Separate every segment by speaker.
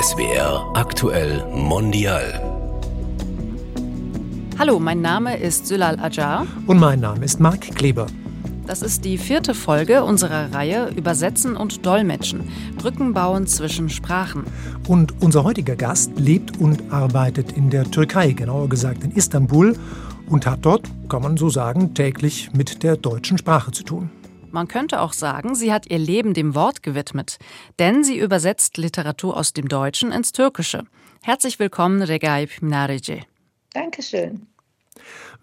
Speaker 1: SWR aktuell mondial.
Speaker 2: Hallo, mein Name ist Sülal Ajar.
Speaker 3: Und mein Name ist Marc Kleber.
Speaker 2: Das ist die vierte Folge unserer Reihe Übersetzen und Dolmetschen. Brücken bauen zwischen Sprachen.
Speaker 3: Und unser heutiger Gast lebt und arbeitet in der Türkei, genauer gesagt in Istanbul, und hat dort, kann man so sagen, täglich mit der deutschen Sprache zu tun.
Speaker 2: Man könnte auch sagen, sie hat ihr Leben dem Wort gewidmet, denn sie übersetzt Literatur aus dem Deutschen ins Türkische. Herzlich willkommen, Regaib Minarici.
Speaker 4: Dankeschön.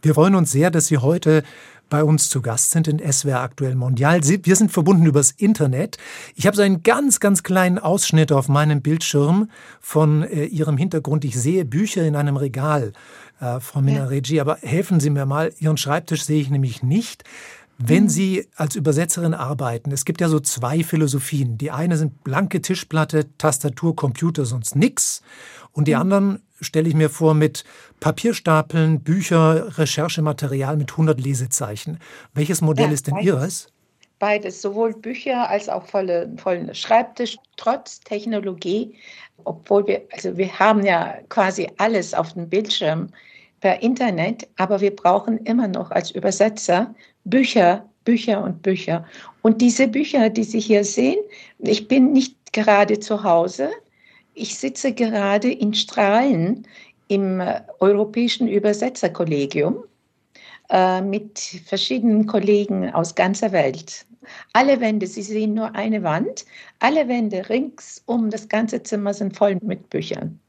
Speaker 3: Wir freuen uns sehr, dass Sie heute bei uns zu Gast sind in SWR Aktuell Mondial. wir sind verbunden übers Internet. Ich habe so einen ganz, ganz kleinen Ausschnitt auf meinem Bildschirm von äh, Ihrem Hintergrund. Ich sehe Bücher in einem Regal, äh, Frau Minaregi, ja. aber helfen Sie mir mal. Ihren Schreibtisch sehe ich nämlich nicht. Wenn mhm. Sie als Übersetzerin arbeiten, es gibt ja so zwei Philosophien. Die eine sind blanke Tischplatte, Tastatur, Computer, sonst nix. Und die mhm. anderen stelle ich mir vor mit Papierstapeln, Bücher, Recherchematerial mit 100 Lesezeichen. Welches Modell ja, ist denn beides. Ihres?
Speaker 4: Beides, sowohl Bücher als auch volle, volle Schreibtisch, trotz Technologie, obwohl wir, also wir haben ja quasi alles auf dem Bildschirm per Internet, aber wir brauchen immer noch als Übersetzer Bücher, Bücher und Bücher. Und diese Bücher, die Sie hier sehen, ich bin nicht gerade zu Hause, ich sitze gerade in Strahlen im äh, Europäischen Übersetzerkollegium äh, mit verschiedenen Kollegen aus ganzer Welt. Alle Wände, Sie sehen nur eine Wand, alle Wände rings um das ganze Zimmer sind voll mit Büchern.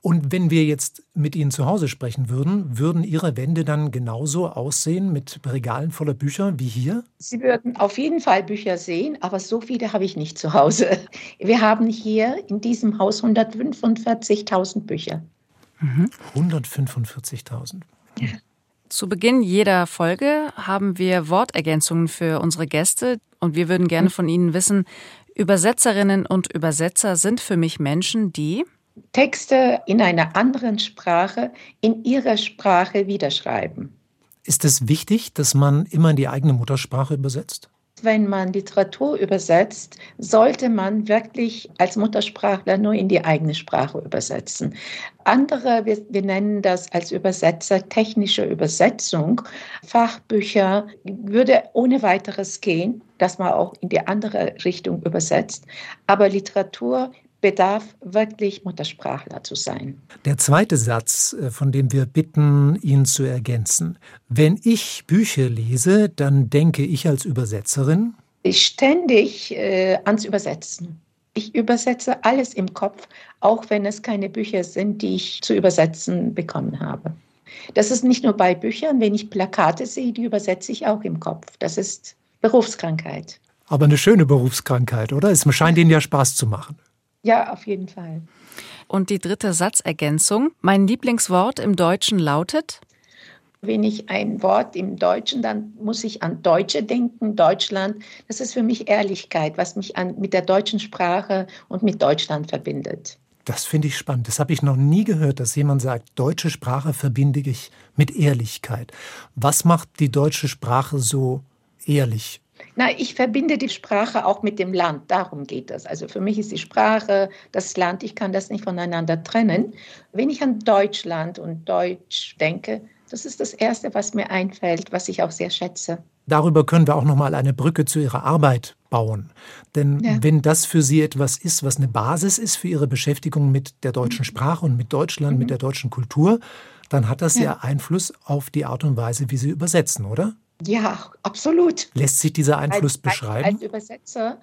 Speaker 3: Und wenn wir jetzt mit Ihnen zu Hause sprechen würden, würden Ihre Wände dann genauso aussehen mit Regalen voller Bücher wie hier?
Speaker 4: Sie würden auf jeden Fall Bücher sehen, aber so viele habe ich nicht zu Hause. Wir haben hier in diesem Haus 145.000 Bücher.
Speaker 3: Mhm. 145.000. Ja.
Speaker 2: Zu Beginn jeder Folge haben wir Wortergänzungen für unsere Gäste und wir würden gerne von Ihnen wissen, Übersetzerinnen und Übersetzer sind für mich Menschen, die
Speaker 4: Texte in einer anderen Sprache in ihrer Sprache wiederschreiben.
Speaker 3: Ist es wichtig, dass man immer in die eigene Muttersprache übersetzt?
Speaker 4: Wenn man Literatur übersetzt, sollte man wirklich als Muttersprachler nur in die eigene Sprache übersetzen. Andere, wir, wir, nennen das als Übersetzer technische Übersetzung. Fachbücher würde ohne weiteres gehen, dass man auch in die andere Richtung übersetzt. Aber Literatur bedarf wirklich Muttersprachler zu sein.
Speaker 3: Der zweite Satz, äh, von dem wir bitten, ihn zu ergänzen. Wenn ich Bücher lese, dann denke ich als Übersetzerin.
Speaker 4: Ich ständig äh, ans Übersetzen. Ich übersetze alles im Kopf, auch wenn es keine Bücher sind, die ich zu übersetzen bekommen habe. Das ist nicht nur bei Büchern, wenn ich Plakate sehe, die übersetze ich auch im Kopf. Das ist Berufskrankheit.
Speaker 3: Aber eine schöne Berufskrankheit, oder? Es scheint Ihnen ja Spaß zu machen.
Speaker 4: Ja, auf jeden Fall.
Speaker 2: Und die dritte Satzergänzung. Mein Lieblingswort im Deutschen lautet?
Speaker 4: Wenn ich ein Wort im Deutschen, dann muss ich an Deutsche denken, Deutschland. Das ist für mich Ehrlichkeit, was mich an, mit der deutschen Sprache und mit Deutschland verbindet.
Speaker 3: Das finde ich spannend. Das habe ich noch nie gehört, dass jemand sagt, deutsche Sprache verbinde ich mit Ehrlichkeit. Was macht die deutsche Sprache so ehrlich?
Speaker 4: Na, ich verbinde die Sprache auch mit dem Land. Darum geht es. Also für mich ist die Sprache das Land. Ich kann das nicht voneinander trennen. Wenn ich an Deutschland und Deutsch denke, das ist das Erste, was mir einfällt, was ich auch sehr schätze.
Speaker 3: Darüber können wir auch noch mal eine Brücke zu Ihrer Arbeit bauen. Denn ja. wenn das für Sie etwas ist, was eine Basis ist für Ihre Beschäftigung mit der deutschen mhm. Sprache und mit Deutschland, mhm. mit der deutschen Kultur, dann hat das ja. ja Einfluss auf die Art und Weise, wie Sie übersetzen, oder?
Speaker 4: Ja, absolut.
Speaker 3: Lässt sich dieser Einfluss als, beschreiben?
Speaker 4: Als, als Übersetzer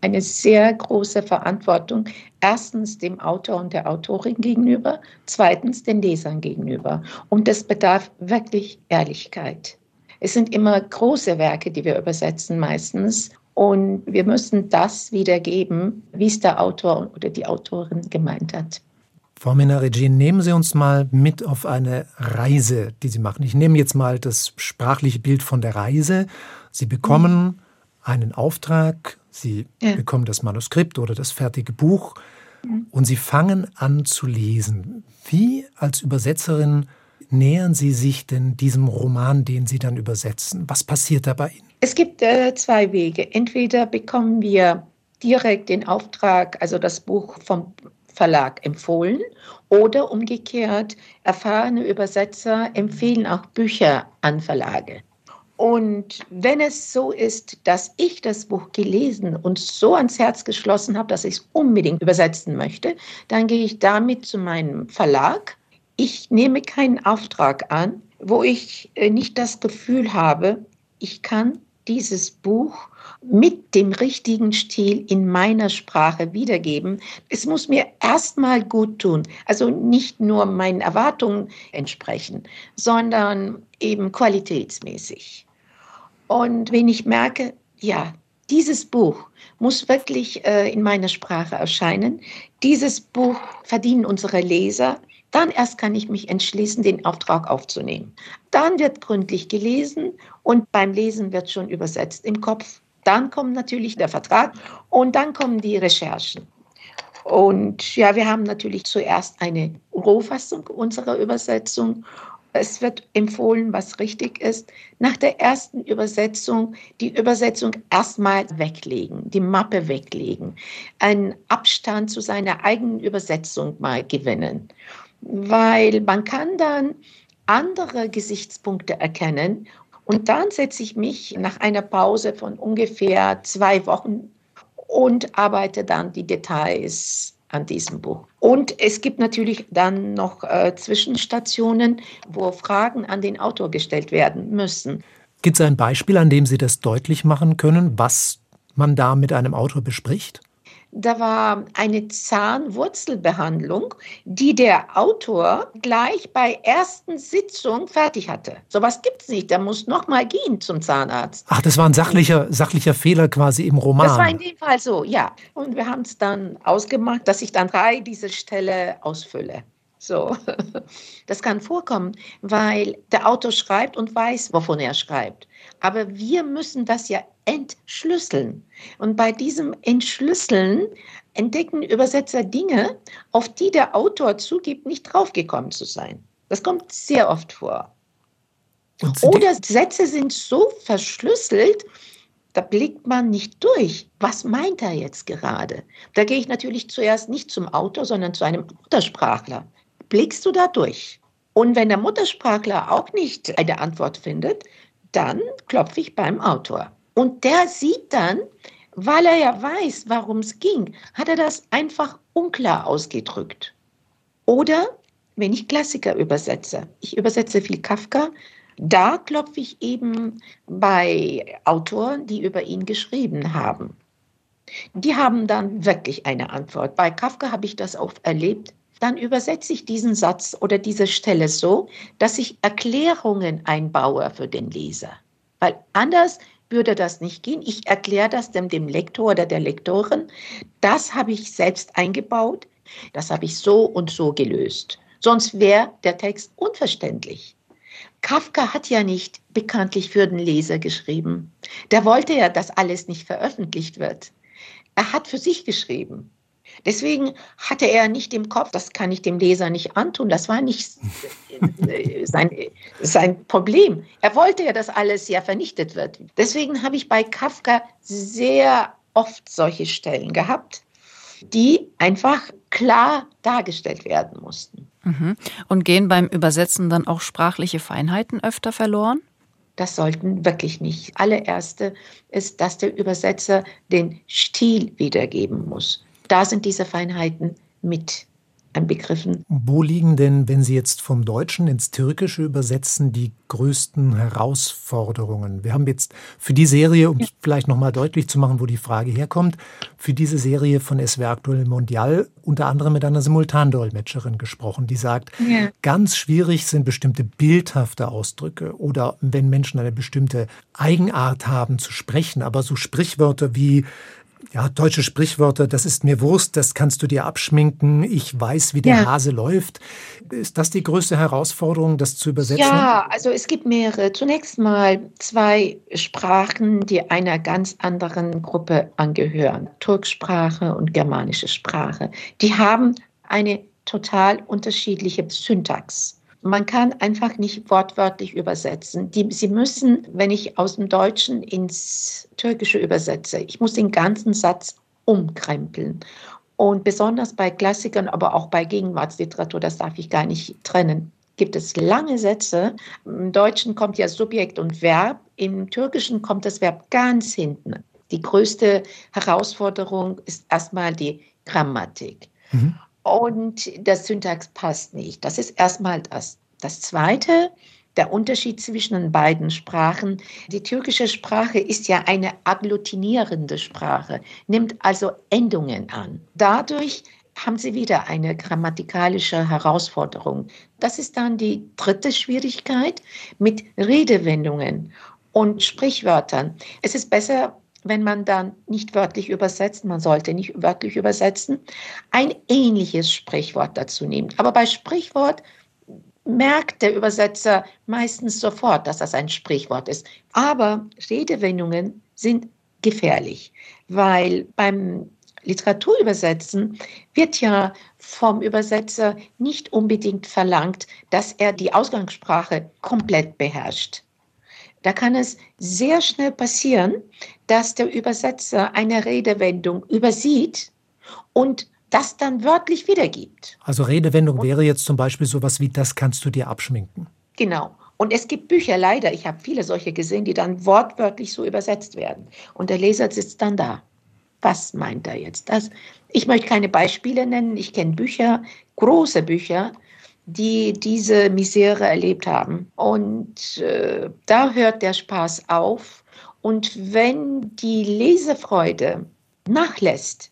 Speaker 4: eine sehr große Verantwortung. Erstens dem Autor und der Autorin gegenüber, zweitens den Lesern gegenüber. Und das bedarf wirklich Ehrlichkeit. Es sind immer große Werke, die wir übersetzen meistens. Und wir müssen das wiedergeben, wie es der Autor oder die Autorin gemeint hat.
Speaker 3: Frau Menaregin, nehmen Sie uns mal mit auf eine Reise, die Sie machen. Ich nehme jetzt mal das sprachliche Bild von der Reise. Sie bekommen mhm. einen Auftrag, Sie ja. bekommen das Manuskript oder das fertige Buch mhm. und Sie fangen an zu lesen. Wie als Übersetzerin nähern Sie sich denn diesem Roman, den Sie dann übersetzen? Was passiert da bei Ihnen?
Speaker 4: Es gibt äh, zwei Wege. Entweder bekommen wir direkt den Auftrag, also das Buch vom Verlag empfohlen oder umgekehrt, erfahrene Übersetzer empfehlen auch Bücher an Verlage. Und wenn es so ist, dass ich das Buch gelesen und so ans Herz geschlossen habe, dass ich es unbedingt übersetzen möchte, dann gehe ich damit zu meinem Verlag. Ich nehme keinen Auftrag an, wo ich äh, nicht das Gefühl habe, ich kann dieses Buch mit dem richtigen Stil in meiner Sprache wiedergeben. Es muss mir erstmal gut tun, also nicht nur meinen Erwartungen entsprechen, sondern eben qualitätsmäßig. Und wenn ich merke, ja, dieses Buch muss wirklich äh, in meiner Sprache erscheinen, dieses Buch verdienen unsere Leser, dann erst kann ich mich entschließen, den Auftrag aufzunehmen. Dann wird gründlich gelesen und beim Lesen wird schon übersetzt im Kopf. Dann kommt natürlich der Vertrag und dann kommen die Recherchen. Und ja, wir haben natürlich zuerst eine Rohfassung unserer Übersetzung. Es wird empfohlen, was richtig ist. Nach der ersten Übersetzung die Übersetzung erstmal weglegen, die Mappe weglegen, einen Abstand zu seiner eigenen Übersetzung mal gewinnen weil man kann dann andere Gesichtspunkte erkennen und dann setze ich mich nach einer Pause von ungefähr zwei Wochen und arbeite dann die Details an diesem Buch. Und es gibt natürlich dann noch äh, Zwischenstationen, wo Fragen an den Autor gestellt werden müssen.
Speaker 3: Gibt es ein Beispiel, an dem Sie das deutlich machen können, was man da mit einem Autor bespricht?
Speaker 4: Da war eine Zahnwurzelbehandlung, die der Autor gleich bei ersten Sitzung fertig hatte. Sowas gibt es nicht. Der muss noch mal gehen zum Zahnarzt.
Speaker 3: Ach, das war ein sachlicher, sachlicher Fehler quasi im Roman.
Speaker 4: Das war in dem Fall so, ja. Und wir haben es dann ausgemacht, dass ich dann drei diese Stelle ausfülle. So, das kann vorkommen, weil der Autor schreibt und weiß, wovon er schreibt. Aber wir müssen das ja entschlüsseln. Und bei diesem Entschlüsseln entdecken Übersetzer Dinge, auf die der Autor zugibt, nicht draufgekommen zu sein. Das kommt sehr oft vor. Oder Sätze sind so verschlüsselt, da blickt man nicht durch. Was meint er jetzt gerade? Da gehe ich natürlich zuerst nicht zum Autor, sondern zu einem Muttersprachler. Blickst du da durch? Und wenn der Muttersprachler auch nicht eine Antwort findet, dann klopfe ich beim Autor. Und der sieht dann, weil er ja weiß, warum es ging, hat er das einfach unklar ausgedrückt. Oder wenn ich Klassiker übersetze, ich übersetze viel Kafka, da klopfe ich eben bei Autoren, die über ihn geschrieben haben. Die haben dann wirklich eine Antwort. Bei Kafka habe ich das auch erlebt. Dann übersetze ich diesen Satz oder diese Stelle so, dass ich Erklärungen einbaue für den Leser. Weil anders würde das nicht gehen. Ich erkläre das dem, dem Lektor oder der Lektorin. Das habe ich selbst eingebaut. Das habe ich so und so gelöst. Sonst wäre der Text unverständlich. Kafka hat ja nicht bekanntlich für den Leser geschrieben. Der wollte ja, dass alles nicht veröffentlicht wird. Er hat für sich geschrieben. Deswegen hatte er nicht im Kopf, das kann ich dem Leser nicht antun, das war nicht sein, sein Problem. Er wollte ja, dass alles ja vernichtet wird. Deswegen habe ich bei Kafka sehr oft solche Stellen gehabt, die einfach klar dargestellt werden mussten.
Speaker 2: Mhm. Und gehen beim Übersetzen dann auch sprachliche Feinheiten öfter verloren?
Speaker 4: Das sollten wirklich nicht. Allererste ist, dass der Übersetzer den Stil wiedergeben muss da sind diese Feinheiten mit Begriffen.
Speaker 3: Wo liegen denn, wenn Sie jetzt vom Deutschen ins Türkische übersetzen, die größten Herausforderungen? Wir haben jetzt für die Serie, um ja. vielleicht nochmal deutlich zu machen, wo die Frage herkommt, für diese Serie von SWR Aktuell Mondial unter anderem mit einer Simultandolmetscherin gesprochen, die sagt, ja. ganz schwierig sind bestimmte bildhafte Ausdrücke oder wenn Menschen eine bestimmte Eigenart haben zu sprechen, aber so Sprichwörter wie ja, deutsche Sprichwörter, das ist mir Wurst, das kannst du dir abschminken, ich weiß, wie der ja. Hase läuft. Ist das die größte Herausforderung, das zu übersetzen?
Speaker 4: Ja, also es gibt mehrere. Zunächst mal zwei Sprachen, die einer ganz anderen Gruppe angehören. Turksprache und germanische Sprache. Die haben eine total unterschiedliche Syntax. Man kann einfach nicht wortwörtlich übersetzen. Die, sie müssen, wenn ich aus dem Deutschen ins Türkische übersetze, ich muss den ganzen Satz umkrempeln. Und besonders bei Klassikern, aber auch bei Gegenwartsliteratur, das darf ich gar nicht trennen, gibt es lange Sätze. Im Deutschen kommt ja Subjekt und Verb, im Türkischen kommt das Verb ganz hinten. Die größte Herausforderung ist erstmal die Grammatik. Mhm. Und der Syntax passt nicht. Das ist erstmal das. Das Zweite, der Unterschied zwischen den beiden Sprachen. Die türkische Sprache ist ja eine agglutinierende Sprache, nimmt also Endungen an. Dadurch haben Sie wieder eine grammatikalische Herausforderung. Das ist dann die dritte Schwierigkeit mit Redewendungen und Sprichwörtern. Es ist besser, wenn man dann nicht wörtlich übersetzt, man sollte nicht wörtlich übersetzen, ein ähnliches Sprichwort dazu nimmt. Aber bei Sprichwort merkt der Übersetzer meistens sofort, dass das ein Sprichwort ist. Aber Redewendungen sind gefährlich, weil beim Literaturübersetzen wird ja vom Übersetzer nicht unbedingt verlangt, dass er die Ausgangssprache komplett beherrscht. Da kann es sehr schnell passieren, dass der Übersetzer eine Redewendung übersieht und das dann wörtlich wiedergibt.
Speaker 3: Also Redewendung wäre jetzt zum Beispiel sowas wie, das kannst du dir abschminken.
Speaker 4: Genau. Und es gibt Bücher, leider, ich habe viele solche gesehen, die dann wortwörtlich so übersetzt werden. Und der Leser sitzt dann da. Was meint er jetzt? Das? Ich möchte keine Beispiele nennen. Ich kenne Bücher, große Bücher, die diese Misere erlebt haben. Und äh, da hört der Spaß auf. Und wenn die Lesefreude nachlässt,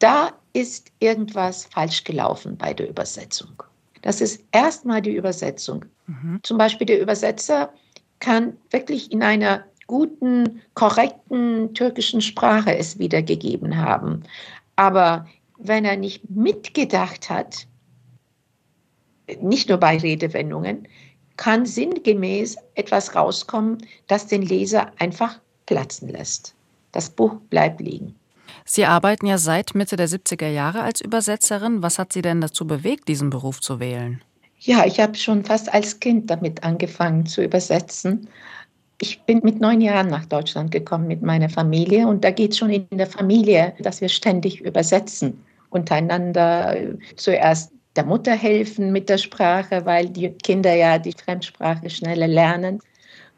Speaker 4: da ist irgendwas falsch gelaufen bei der Übersetzung. Das ist erstmal die Übersetzung. Mhm. Zum Beispiel der Übersetzer kann wirklich in einer guten, korrekten türkischen Sprache es wiedergegeben haben. Aber wenn er nicht mitgedacht hat, nicht nur bei Redewendungen, kann sinngemäß etwas rauskommen, das den Leser einfach platzen lässt. Das Buch bleibt liegen.
Speaker 2: Sie arbeiten ja seit Mitte der 70er Jahre als Übersetzerin. Was hat Sie denn dazu bewegt, diesen Beruf zu wählen?
Speaker 4: Ja, ich habe schon fast als Kind damit angefangen zu übersetzen. Ich bin mit neun Jahren nach Deutschland gekommen mit meiner Familie und da geht es schon in der Familie, dass wir ständig übersetzen untereinander. Zuerst der Mutter helfen mit der Sprache, weil die Kinder ja die Fremdsprache schneller lernen.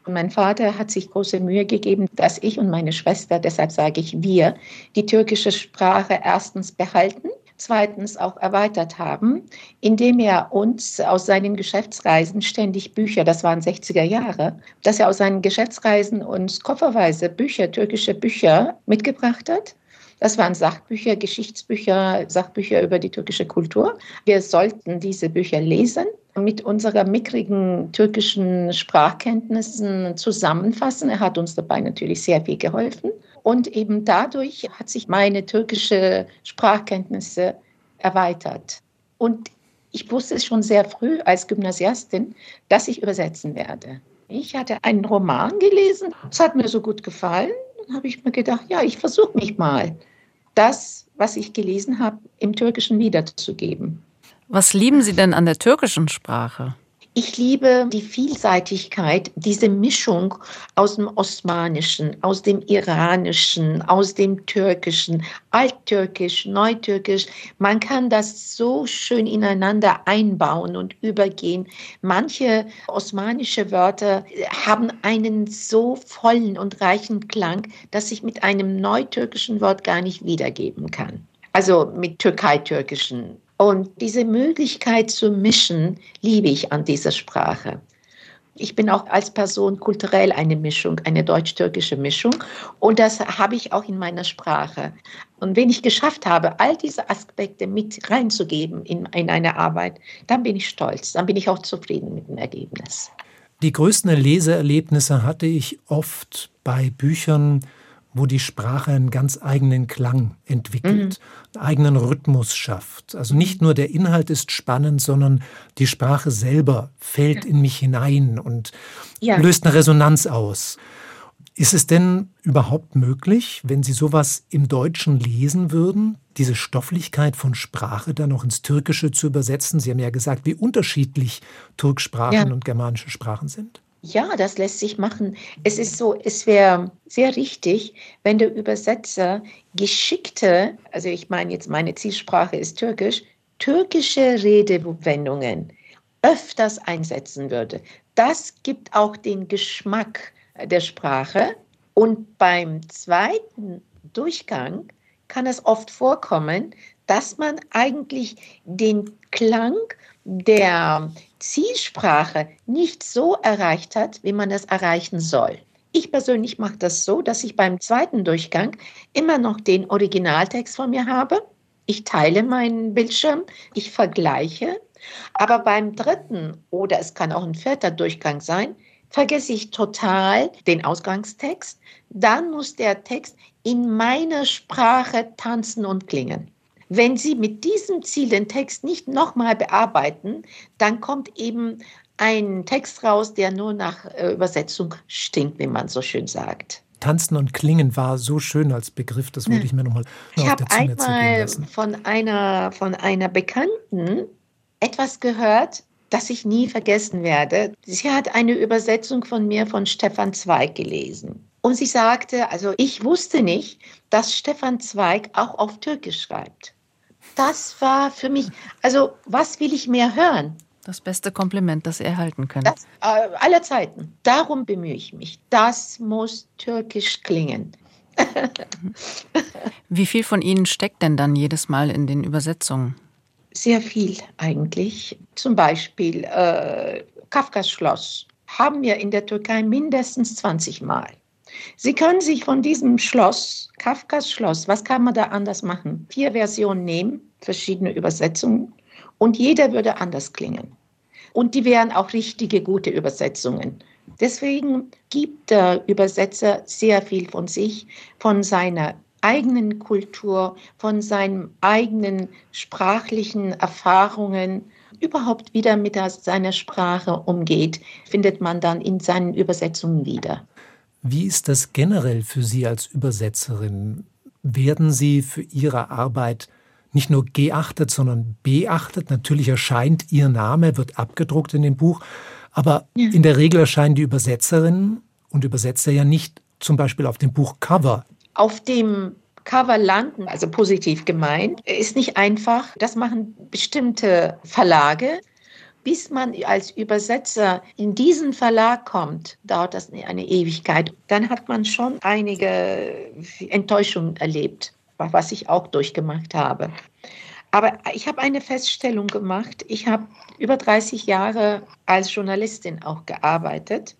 Speaker 4: Und mein Vater hat sich große Mühe gegeben, dass ich und meine Schwester, deshalb sage ich wir, die türkische Sprache erstens behalten, zweitens auch erweitert haben, indem er uns aus seinen Geschäftsreisen ständig Bücher, das waren 60er Jahre, dass er aus seinen Geschäftsreisen uns kofferweise Bücher, türkische Bücher mitgebracht hat. Das waren Sachbücher, Geschichtsbücher, Sachbücher über die türkische Kultur. Wir sollten diese Bücher lesen mit unserer mickrigen türkischen Sprachkenntnissen zusammenfassen. Er hat uns dabei natürlich sehr viel geholfen. Und eben dadurch hat sich meine türkische Sprachkenntnisse erweitert. Und ich wusste es schon sehr früh als Gymnasiastin, dass ich übersetzen werde. Ich hatte einen Roman gelesen, es hat mir so gut gefallen. Dann habe ich mir gedacht, ja, ich versuche mich mal, das, was ich gelesen habe, im Türkischen wiederzugeben.
Speaker 2: Was lieben Sie denn an der türkischen Sprache?
Speaker 4: Ich liebe die Vielseitigkeit, diese Mischung aus dem Osmanischen, aus dem Iranischen, aus dem Türkischen, Alttürkisch, Neutürkisch. Man kann das so schön ineinander einbauen und übergehen. Manche osmanische Wörter haben einen so vollen und reichen Klang, dass ich mit einem neutürkischen Wort gar nicht wiedergeben kann. Also mit türkei-türkischen und diese Möglichkeit zu mischen, liebe ich an dieser Sprache. Ich bin auch als Person kulturell eine Mischung, eine deutsch-türkische Mischung. Und das habe ich auch in meiner Sprache. Und wenn ich geschafft habe, all diese Aspekte mit reinzugeben in, in eine Arbeit, dann bin ich stolz. Dann bin ich auch zufrieden mit dem Ergebnis.
Speaker 3: Die größten Leseerlebnisse hatte ich oft bei Büchern, wo die Sprache einen ganz eigenen Klang entwickelt, mhm. einen eigenen Rhythmus schafft. Also nicht nur der Inhalt ist spannend, sondern die Sprache selber fällt in mich hinein und ja. löst eine Resonanz aus. Ist es denn überhaupt möglich, wenn Sie sowas im Deutschen lesen würden, diese Stofflichkeit von Sprache dann noch ins Türkische zu übersetzen? Sie haben ja gesagt, wie unterschiedlich Turksprachen ja. und germanische Sprachen sind.
Speaker 4: Ja, das lässt sich machen. Es ist so, es wäre sehr richtig, wenn der Übersetzer geschickte, also ich meine jetzt, meine Zielsprache ist Türkisch, türkische Redewendungen öfters einsetzen würde. Das gibt auch den Geschmack der Sprache. Und beim zweiten Durchgang kann es oft vorkommen, dass man eigentlich den Klang der Zielsprache nicht so erreicht hat, wie man es erreichen soll. Ich persönlich mache das so, dass ich beim zweiten Durchgang immer noch den Originaltext von mir habe. Ich teile meinen Bildschirm, ich vergleiche. Aber beim dritten oder es kann auch ein vierter Durchgang sein, vergesse ich total den Ausgangstext. Dann muss der Text in meiner Sprache tanzen und klingen. Wenn Sie mit diesem Ziel den Text nicht nochmal bearbeiten, dann kommt eben ein Text raus, der nur nach äh, Übersetzung stinkt, wie man so schön sagt.
Speaker 3: Tanzen und Klingen war so schön als Begriff, das würde ich mir nochmal
Speaker 4: noch Ich habe einmal von einer, von einer Bekannten etwas gehört, das ich nie vergessen werde. Sie hat eine Übersetzung von mir von Stefan Zweig gelesen. Und sie sagte, also ich wusste nicht, dass Stefan Zweig auch auf Türkisch schreibt das war für mich, also was will ich mehr hören?
Speaker 2: Das beste Kompliment, das Sie erhalten können.
Speaker 4: Das, äh, aller Zeiten. Darum bemühe ich mich. Das muss türkisch klingen.
Speaker 2: Wie viel von Ihnen steckt denn dann jedes Mal in den Übersetzungen?
Speaker 4: Sehr viel eigentlich. Zum Beispiel äh, Kafkas Schloss haben wir in der Türkei mindestens 20 Mal. Sie können sich von diesem Schloss, Kafkas Schloss, was kann man da anders machen? Vier Versionen nehmen, verschiedene Übersetzungen und jeder würde anders klingen. Und die wären auch richtige, gute Übersetzungen. Deswegen gibt der Übersetzer sehr viel von sich, von seiner eigenen Kultur, von seinen eigenen sprachlichen Erfahrungen, überhaupt wieder mit seiner Sprache umgeht, findet man dann in seinen Übersetzungen wieder.
Speaker 3: Wie ist das generell für Sie als Übersetzerin? Werden Sie für Ihre Arbeit nicht nur geachtet, sondern beachtet? Natürlich erscheint Ihr Name, wird abgedruckt in dem Buch, aber ja. in der Regel erscheinen die Übersetzerinnen und Übersetzer ja nicht zum Beispiel auf dem Buchcover.
Speaker 4: Auf dem Cover landen, also positiv gemeint, ist nicht einfach. Das machen bestimmte Verlage bis man als Übersetzer in diesen Verlag kommt, dauert das eine Ewigkeit. Dann hat man schon einige Enttäuschungen erlebt, was ich auch durchgemacht habe. Aber ich habe eine Feststellung gemacht. Ich habe über 30 Jahre als Journalistin auch gearbeitet.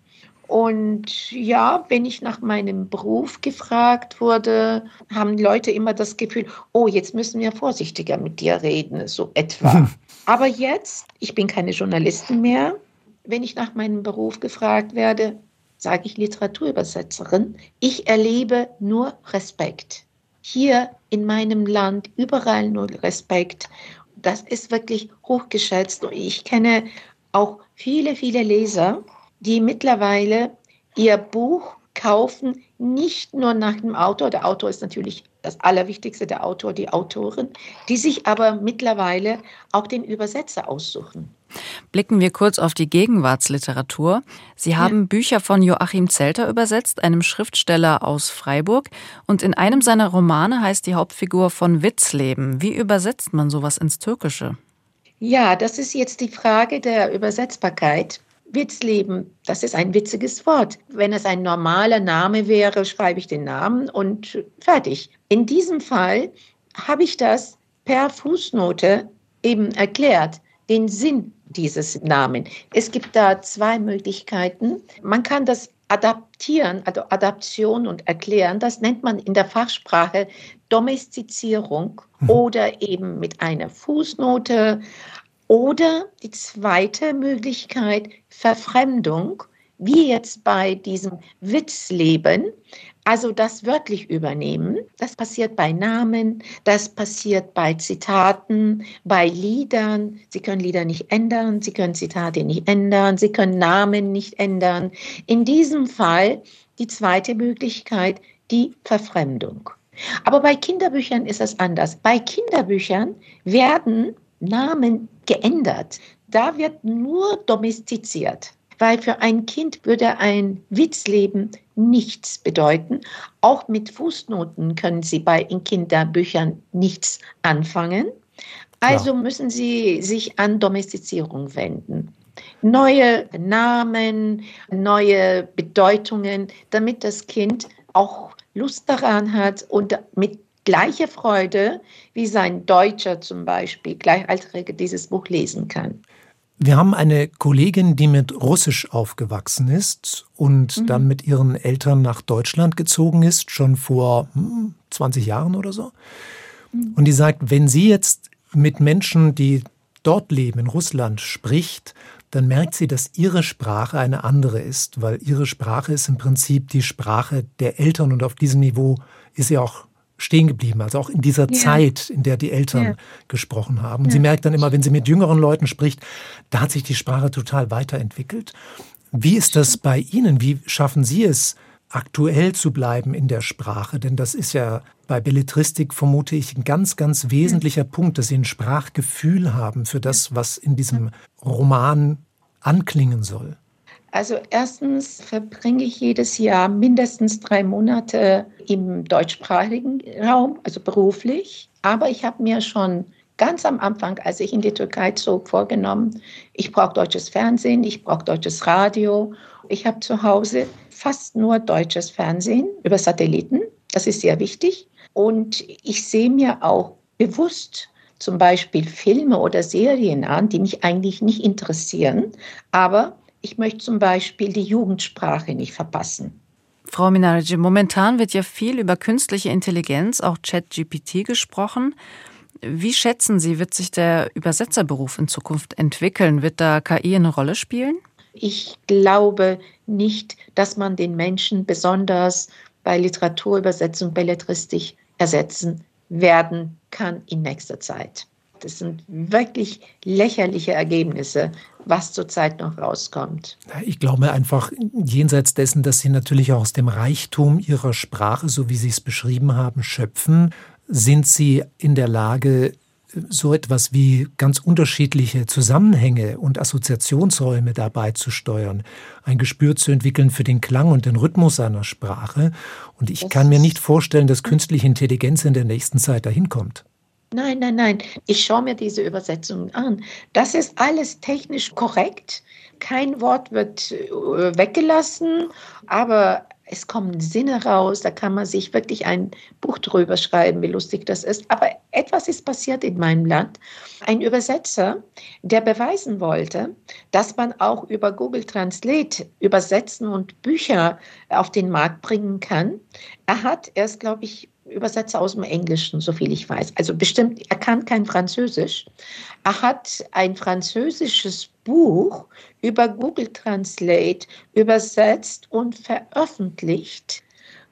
Speaker 4: Und ja, wenn ich nach meinem Beruf gefragt wurde, haben Leute immer das Gefühl, oh, jetzt müssen wir vorsichtiger mit dir reden, so etwa. Aber jetzt, ich bin keine Journalistin mehr, wenn ich nach meinem Beruf gefragt werde, sage ich Literaturübersetzerin. Ich erlebe nur Respekt. Hier in meinem Land überall nur Respekt. Das ist wirklich hochgeschätzt. Und ich kenne auch viele, viele Leser, die mittlerweile ihr Buch kaufen, nicht nur nach dem Autor. Der Autor ist natürlich das Allerwichtigste, der Autor, die Autorin, die sich aber mittlerweile auch den Übersetzer aussuchen.
Speaker 2: Blicken wir kurz auf die Gegenwartsliteratur. Sie haben ja. Bücher von Joachim Zelter übersetzt, einem Schriftsteller aus Freiburg. Und in einem seiner Romane heißt die Hauptfigur von Witzleben. Wie übersetzt man sowas ins Türkische?
Speaker 4: Ja, das ist jetzt die Frage der Übersetzbarkeit. Witzleben, das ist ein witziges Wort. Wenn es ein normaler Name wäre, schreibe ich den Namen und fertig. In diesem Fall habe ich das per Fußnote eben erklärt, den Sinn dieses Namen. Es gibt da zwei Möglichkeiten. Man kann das adaptieren, also Adaption und erklären, das nennt man in der Fachsprache Domestizierung mhm. oder eben mit einer Fußnote oder die zweite Möglichkeit, Verfremdung, wie jetzt bei diesem Witzleben, also das wörtlich übernehmen. Das passiert bei Namen, das passiert bei Zitaten, bei Liedern. Sie können Lieder nicht ändern, Sie können Zitate nicht ändern, Sie können Namen nicht ändern. In diesem Fall die zweite Möglichkeit, die Verfremdung. Aber bei Kinderbüchern ist es anders. Bei Kinderbüchern werden Namen geändert. Da wird nur domestiziert. weil für ein Kind würde ein Witzleben nichts bedeuten. Auch mit Fußnoten können Sie bei in Kinderbüchern nichts anfangen. Also müssen Sie sich an Domestizierung wenden. Neue Namen, neue Bedeutungen, damit das Kind auch Lust daran hat und mit gleicher Freude wie sein Deutscher zum Beispiel, Gleichaltrige, dieses Buch lesen kann.
Speaker 3: Wir haben eine Kollegin, die mit Russisch aufgewachsen ist und mhm. dann mit ihren Eltern nach Deutschland gezogen ist, schon vor 20 hm, Jahren oder so. Mhm. Und die sagt, wenn sie jetzt mit Menschen, die dort leben, in Russland, spricht, dann merkt sie, dass ihre Sprache eine andere ist, weil ihre Sprache ist im Prinzip die Sprache der Eltern und auf diesem Niveau ist sie auch stehen geblieben, also auch in dieser ja. Zeit, in der die Eltern ja. gesprochen haben. Und sie merkt dann immer, wenn sie mit jüngeren Leuten spricht, da hat sich die Sprache total weiterentwickelt. Wie ist das bei Ihnen? Wie schaffen Sie es, aktuell zu bleiben in der Sprache? Denn das ist ja bei Belletristik, vermute ich, ein ganz, ganz wesentlicher Punkt, dass Sie ein Sprachgefühl haben für das, was in diesem Roman anklingen soll.
Speaker 4: Also erstens verbringe ich jedes Jahr mindestens drei Monate im deutschsprachigen Raum, also beruflich. Aber ich habe mir schon ganz am Anfang, als ich in die Türkei zog, vorgenommen, ich brauche deutsches Fernsehen, ich brauche deutsches Radio. Ich habe zu Hause fast nur deutsches Fernsehen über Satelliten. Das ist sehr wichtig. Und ich sehe mir auch bewusst zum Beispiel Filme oder Serien an, die mich eigentlich nicht interessieren, aber ich möchte zum Beispiel die Jugendsprache nicht verpassen.
Speaker 2: Frau Minarji, momentan wird ja viel über künstliche Intelligenz, auch ChatGPT gesprochen. Wie schätzen Sie, wird sich der Übersetzerberuf in Zukunft entwickeln? Wird da KI eine Rolle spielen?
Speaker 4: Ich glaube nicht, dass man den Menschen besonders bei Literaturübersetzung, Belletristik ersetzen werden kann in nächster Zeit. Das sind wirklich lächerliche Ergebnisse, was zurzeit noch rauskommt.
Speaker 3: Ich glaube einfach, jenseits dessen, dass Sie natürlich auch aus dem Reichtum Ihrer Sprache, so wie Sie es beschrieben haben, schöpfen, sind Sie in der Lage, so etwas wie ganz unterschiedliche Zusammenhänge und Assoziationsräume dabei zu steuern, ein Gespür zu entwickeln für den Klang und den Rhythmus einer Sprache. Und ich kann mir nicht vorstellen, dass künstliche Intelligenz in der nächsten Zeit dahin kommt.
Speaker 4: Nein, nein, nein. Ich schaue mir diese Übersetzung an. Das ist alles technisch korrekt. Kein Wort wird äh, weggelassen, aber es kommen Sinne raus. Da kann man sich wirklich ein Buch drüber schreiben, wie lustig das ist. Aber etwas ist passiert in meinem Land. Ein Übersetzer, der beweisen wollte, dass man auch über Google Translate übersetzen und Bücher auf den Markt bringen kann. Er hat erst, glaube ich, Übersetzer aus dem Englischen, so viel ich weiß. Also bestimmt, er kann kein Französisch. Er hat ein französisches Buch über Google Translate übersetzt und veröffentlicht.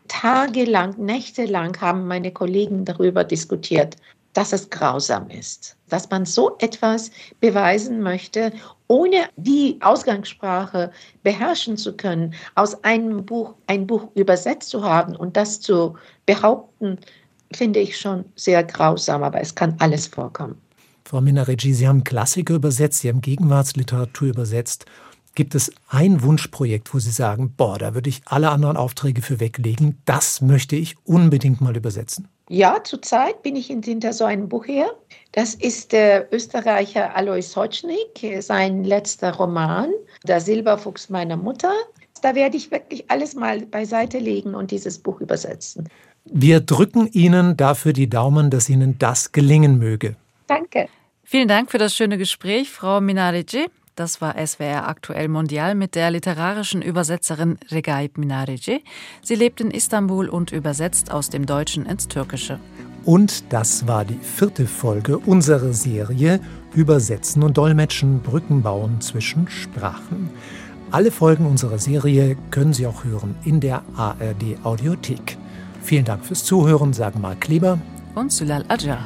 Speaker 4: Tagelang, nächtelang haben meine Kollegen darüber diskutiert, dass es grausam ist, dass man so etwas beweisen möchte, ohne die Ausgangssprache beherrschen zu können, aus einem Buch ein Buch übersetzt zu haben und das zu behaupten, finde ich schon sehr grausam, aber es kann alles vorkommen.
Speaker 3: Frau Minaregi, Sie haben Klassiker übersetzt, Sie haben Gegenwartsliteratur übersetzt. Gibt es ein Wunschprojekt, wo Sie sagen, boah, da würde ich alle anderen Aufträge für weglegen, das möchte ich unbedingt mal übersetzen?
Speaker 4: Ja, zurzeit bin ich hinter so einem Buch her. Das ist der Österreicher Alois Hotschnik, sein letzter Roman, Der Silberfuchs meiner Mutter. Da werde ich wirklich alles mal beiseite legen und dieses Buch übersetzen.
Speaker 3: Wir drücken Ihnen dafür die Daumen, dass Ihnen das gelingen möge.
Speaker 4: Danke.
Speaker 2: Vielen Dank für das schöne Gespräch, Frau Minarici. Das war SWR Aktuell Mondial mit der literarischen Übersetzerin Regaib Minarici. Sie lebt in Istanbul und übersetzt aus dem Deutschen ins Türkische.
Speaker 3: Und das war die vierte Folge unserer Serie Übersetzen und Dolmetschen, Brücken bauen zwischen Sprachen. Alle Folgen unserer Serie können Sie auch hören in der ARD Audiothek. Vielen Dank fürs Zuhören, sagen Marc Kleber
Speaker 2: und Sülal Ajar.